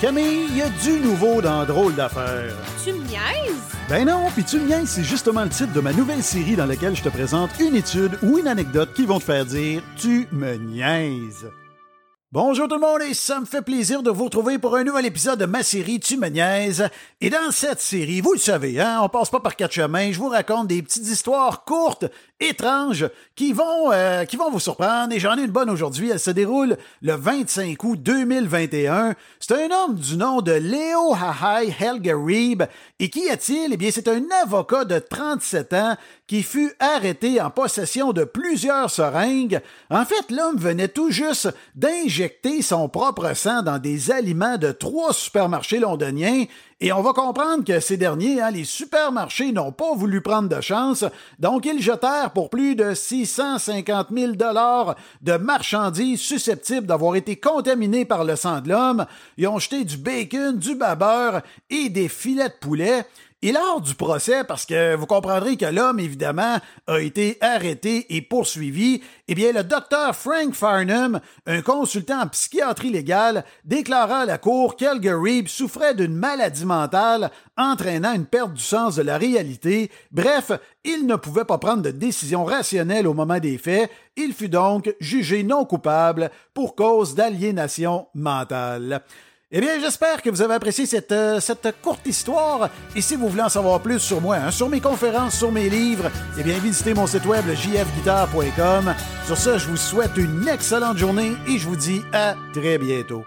Camille, il y a du nouveau dans Drôle d'affaires. Tu me niaises? Ben non, puis tu me niaises, c'est justement le titre de ma nouvelle série dans laquelle je te présente une étude ou une anecdote qui vont te faire dire Tu me niaises. Bonjour tout le monde et ça me fait plaisir de vous retrouver pour un nouvel épisode de ma série Tu. Et dans cette série, vous le savez, hein, on passe pas par quatre chemins, je vous raconte des petites histoires courtes, étranges, qui vont, euh, qui vont vous surprendre et j'en ai une bonne aujourd'hui. Elle se déroule le 25 août 2021. C'est un homme du nom de Leo Hahai Helgerib. Et qui est-il? Eh bien, c'est un avocat de 37 ans qui fut arrêté en possession de plusieurs seringues. En fait, l'homme venait tout juste d'injecter son propre sang dans des aliments de trois supermarchés londoniens et on va comprendre que ces derniers, hein, les supermarchés, n'ont pas voulu prendre de chance, donc ils jetèrent pour plus de 650 000 dollars de marchandises susceptibles d'avoir été contaminées par le sang de l'homme. Ils ont jeté du bacon, du babeur et des filets de poulet. Et lors du procès, parce que vous comprendrez que l'homme, évidemment, a été arrêté et poursuivi, eh bien, le docteur Frank Farnham, un consultant en psychiatrie légale, déclara à la cour qu'Elger souffrait d'une maladie mentale entraînant une perte du sens de la réalité. Bref, il ne pouvait pas prendre de décision rationnelle au moment des faits. Il fut donc jugé non coupable pour cause d'aliénation mentale. Eh bien, j'espère que vous avez apprécié cette, euh, cette courte histoire. Et si vous voulez en savoir plus sur moi, hein, sur mes conférences, sur mes livres, eh bien, visitez mon site web, jfguitar.com. Sur ce, je vous souhaite une excellente journée et je vous dis à très bientôt.